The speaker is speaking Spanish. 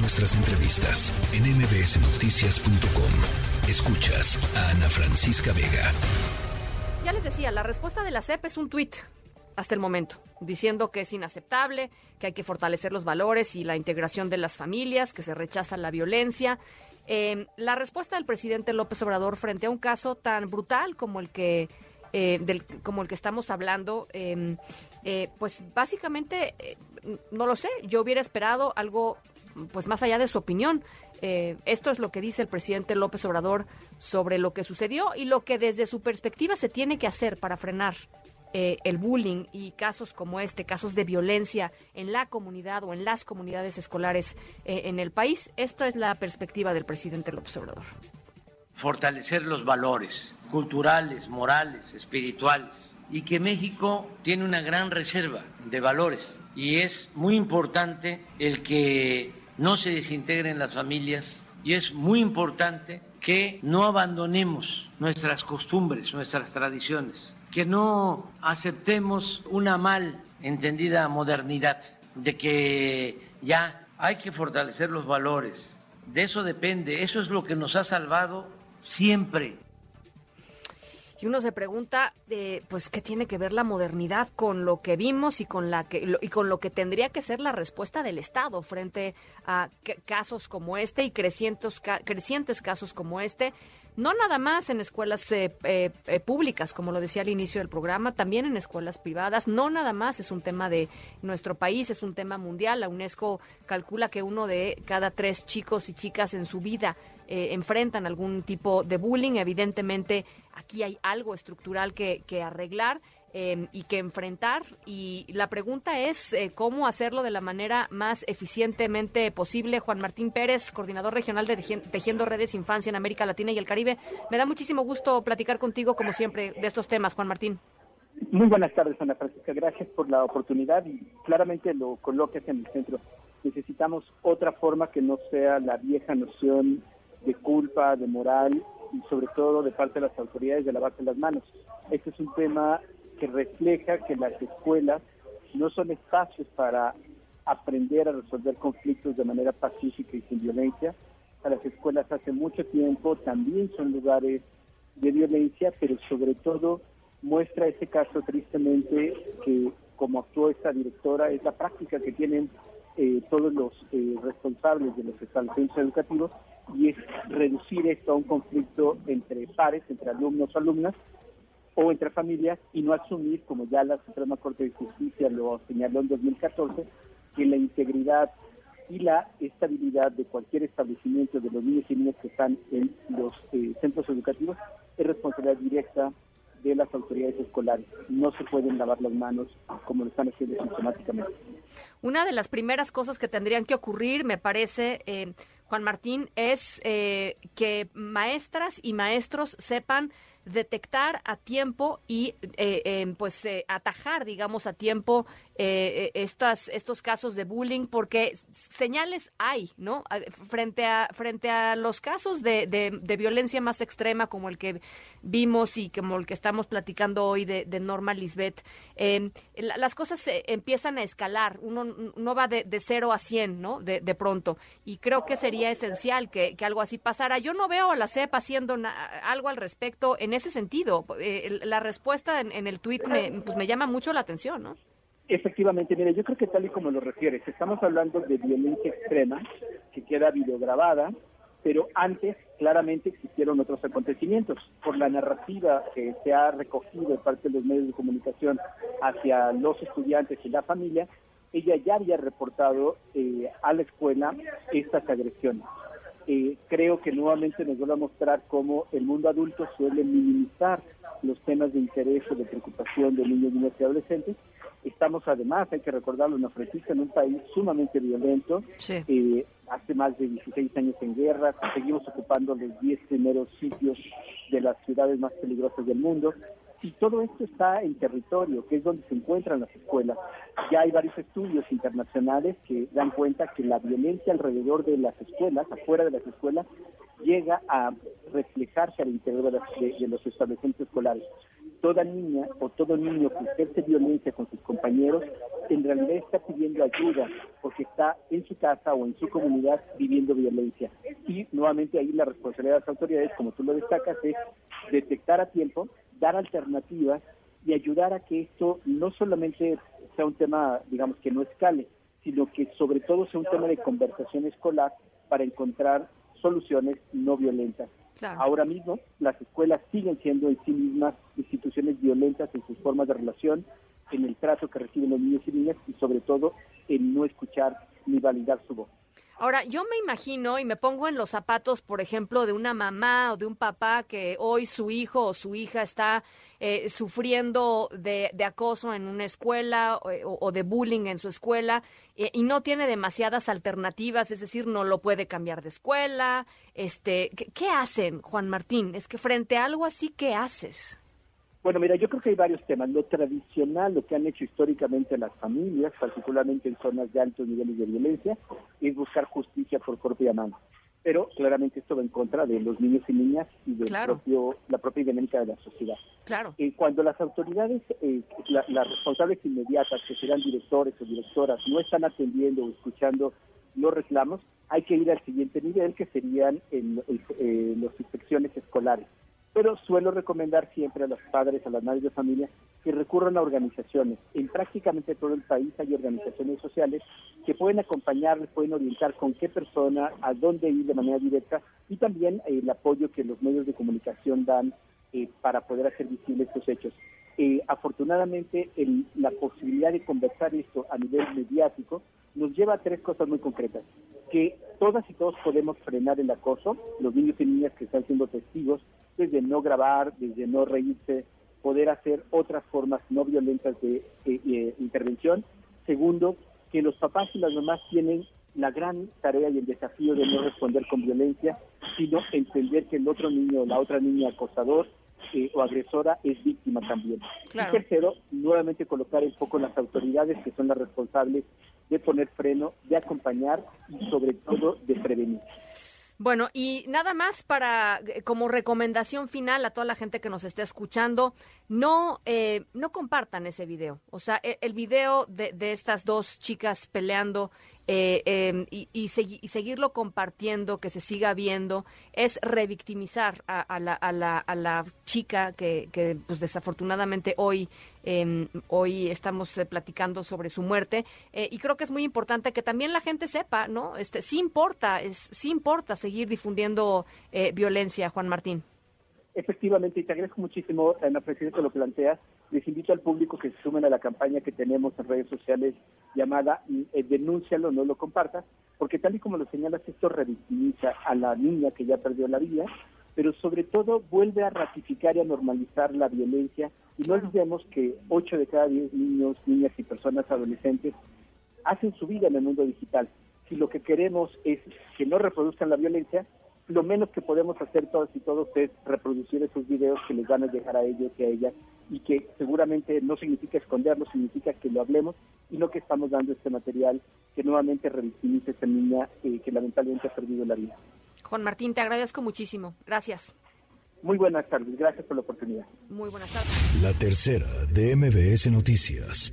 Nuestras entrevistas en mbsnoticias.com. Escuchas a Ana Francisca Vega. Ya les decía, la respuesta de la CEP es un tuit hasta el momento, diciendo que es inaceptable, que hay que fortalecer los valores y la integración de las familias, que se rechaza la violencia. Eh, la respuesta del presidente López Obrador frente a un caso tan brutal como el que eh, como el que estamos hablando, em, eh, pues básicamente, no lo sé, yo hubiera esperado algo pues más allá de su opinión. esto es lo que dice el presidente López Obrador sobre lo que sucedió y lo que desde su perspectiva se tiene que hacer para frenar eh, el bullying y casos como este, casos de violencia en la comunidad o en las comunidades escolares eh, en el país. Esta es la perspectiva del presidente López Obrador. Fortalecer los valores culturales, morales, espirituales y que México tiene una gran reserva de valores y es muy importante el que no se desintegren las familias y es muy importante que no abandonemos nuestras costumbres, nuestras tradiciones que no aceptemos una mal entendida modernidad, de que ya hay que fortalecer los valores. De eso depende, eso es lo que nos ha salvado siempre. Y uno se pregunta, eh, pues, ¿qué tiene que ver la modernidad con lo que vimos y con, la que, y con lo que tendría que ser la respuesta del Estado frente a casos como este y crecientes, crecientes casos como este? no nada más en escuelas eh, eh, eh, públicas, como lo decía al inicio del programa, también en escuelas privadas, no nada más es un tema de nuestro país, es un tema mundial. La UNESCO calcula que uno de cada tres chicos y chicas en su vida enfrentan algún tipo de bullying. Evidentemente, aquí hay algo estructural que, que arreglar. Em, y que enfrentar. Y la pregunta es eh, cómo hacerlo de la manera más eficientemente posible. Juan Martín Pérez, coordinador regional de Tejiendo Redes Infancia en América Latina y el Caribe. Me da muchísimo gusto platicar contigo, como siempre, de estos temas, Juan Martín. Muy buenas tardes, Ana Francisca. Gracias por la oportunidad y claramente lo colocas en el centro. Necesitamos otra forma que no sea la vieja noción de culpa, de moral y sobre todo de parte de las autoridades de lavarse las manos. Este es un tema que refleja que las escuelas no son espacios para aprender a resolver conflictos de manera pacífica y sin violencia. A las escuelas hace mucho tiempo también son lugares de violencia, pero sobre todo muestra ese caso tristemente que como actuó esta directora es la práctica que tienen eh, todos los eh, responsables de los establecimientos educativos y es reducir esto a un conflicto entre pares, entre alumnos o alumnas, o entre familias y no asumir, como ya la Suprema Corte de Justicia lo señaló en 2014, que la integridad y la estabilidad de cualquier establecimiento de los niños y niñas que están en los eh, centros educativos es responsabilidad directa de las autoridades escolares. No se pueden lavar las manos como lo están haciendo sistemáticamente. Una de las primeras cosas que tendrían que ocurrir, me parece, eh, Juan Martín, es eh, que maestras y maestros sepan detectar a tiempo y eh, eh, pues eh, atajar, digamos, a tiempo estas, estos casos de bullying, porque señales hay, ¿no? Frente a, frente a los casos de, de, violencia más extrema, como el que vimos y como el que estamos platicando hoy de, Norma Lisbeth, em, las cosas empiezan a escalar, uno no va de, de 0 a 100, ¿no? De, de pronto. Y creo que sería esencial que, que algo así pasara. Yo no veo a la CEP haciendo algo al respecto en ese sentido. Eh, la respuesta en, el tuit me, pues me llama mucho la atención, ¿no? Efectivamente, mire, yo creo que tal y como lo refieres, estamos hablando de violencia extrema que queda videograbada, pero antes claramente existieron otros acontecimientos. Por la narrativa que se ha recogido de parte de los medios de comunicación hacia los estudiantes y la familia, ella ya había reportado eh, a la escuela estas agresiones. Eh, creo que nuevamente nos vuelve a mostrar cómo el mundo adulto suele minimizar los temas de interés o de preocupación de niños, niñas y adolescentes. Estamos además, hay que recordarlo, en Francisca, en un país sumamente violento, eh, hace más de 16 años en guerra, seguimos ocupando los 10 primeros sitios de las ciudades más peligrosas del mundo. Y todo esto está en territorio, que es donde se encuentran las escuelas. Ya hay varios estudios internacionales que dan cuenta que la violencia alrededor de las escuelas, afuera de las escuelas, llega a reflejarse al interior de, los establecimientos escolares. Toda niña o todo niño que ejerce violencia con sus compañeros en realidad está pidiendo ayuda porque está en su casa o en su comunidad viviendo violencia. Y nuevamente ahí la responsabilidad de las autoridades, como tú lo destacas, es detectar a tiempo, dar alternativas y ayudar a que esto no solamente sea un tema, digamos, que no escale, sino que sobre todo sea un tema de conversación escolar para encontrar soluciones no violentas. Ahora mismo las escuelas siguen siendo en sí mismas instituciones violentas en sus formas de relación, en el trato que reciben los niños y niñas y sobre todo en no escuchar ni validar su voz. Ahora, yo me imagino y me pongo en los zapatos, por ejemplo, de una mamá o de un papá que hoy su hijo o su hija está eh, sufriendo de, acoso en una escuela o, de bullying en su escuela eh, y no tiene demasiadas alternativas, es decir, no lo puede cambiar de escuela. Este, ¿qué, hacen, Juan Martín? Es que frente a algo así, ¿qué haces? Bueno, mira, yo creo que hay varios temas. Lo tradicional, lo que han hecho históricamente las familias, particularmente en zonas de altos niveles de violencia, es buscar justicia por propia mano. Pero claramente esto va en contra de los niños y niñas y de propio, la propia dinámica de la sociedad. Claro. Eh, cuando las autoridades, eh, las responsables inmediatas, que serán directores o directoras, no están atendiendo o escuchando los reclamos, hay que ir al siguiente nivel, que serían en, eh, las inspecciones escolares pero suelo recomendar siempre a los padres, a las madres de familia, que recurran a organizaciones. En prácticamente todo el país hay organizaciones sociales que pueden acompañarles, pueden orientar con qué persona, a dónde ir de manera directa y también el apoyo que los medios de comunicación dan eh, para poder hacer visibles estos hechos. Eh, afortunadamente, la posibilidad de conversar esto a nivel mediático nos lleva a tres cosas muy concretas. Que todas y todos podemos frenar el acoso, los niños y niñas que están siendo testigos, desde no grabar, desde no reírse, poder hacer otras formas no violentas de eh, intervención. Segundo, que los papás y las mamás tienen la gran tarea y el desafío de no responder con violencia, sino entender que el otro niño o la otra niña acosador eh, o agresora es víctima también. Y tercero, nuevamente colocar el foco en las autoridades que son las responsables de poner freno, de acompañar y sobre todo de prevenir. Bueno, y nada más para eh, como recomendación final a toda la gente que nos esté escuchando, no eh, no compartan ese video. O sea, el, el video de, de, estas dos chicas peleando eh, em, y, seguirlo compartiendo, que se siga viendo, es revictimizar a, la, a, la, a la, chica que, que pues desafortunadamente hoy, em, hoy estamos eh, platicando sobre su muerte. Eh, y creo que es muy importante que también la gente sepa, ¿no? Este, sí importa, es, sí importa seguir difundiendo violencia, Juan Martín. Efectivamente, y te agradezco muchísimo, Ana Presidenta, lo planteas. Les invito al público que se sumen a la campaña que tenemos en redes sociales llamada eh, Denúncialo, no lo compartas, porque tal y como lo señalas, esto revictimiza a la niña que ya perdió la vida, pero sobre todo vuelve a ratificar y a normalizar la violencia. Y no olvidemos que 8 de cada 10 niños, niñas y personas adolescentes hacen su vida en el mundo digital. Si lo que queremos es que no reproduzcan la violencia, lo menos que podemos hacer todos y todos es reproducir esos videos que les van a llegar a ellos y a ellas y que seguramente no significa esconderlo, significa que lo hablemos y no que estamos dando este material que nuevamente revictimiza a esta niña eh, que lamentablemente ha perdido la vida. Juan Martín, te agradezco muchísimo. Gracias. Muy buenas tardes. Gracias por la oportunidad. Muy buenas tardes. La tercera de MBS Noticias.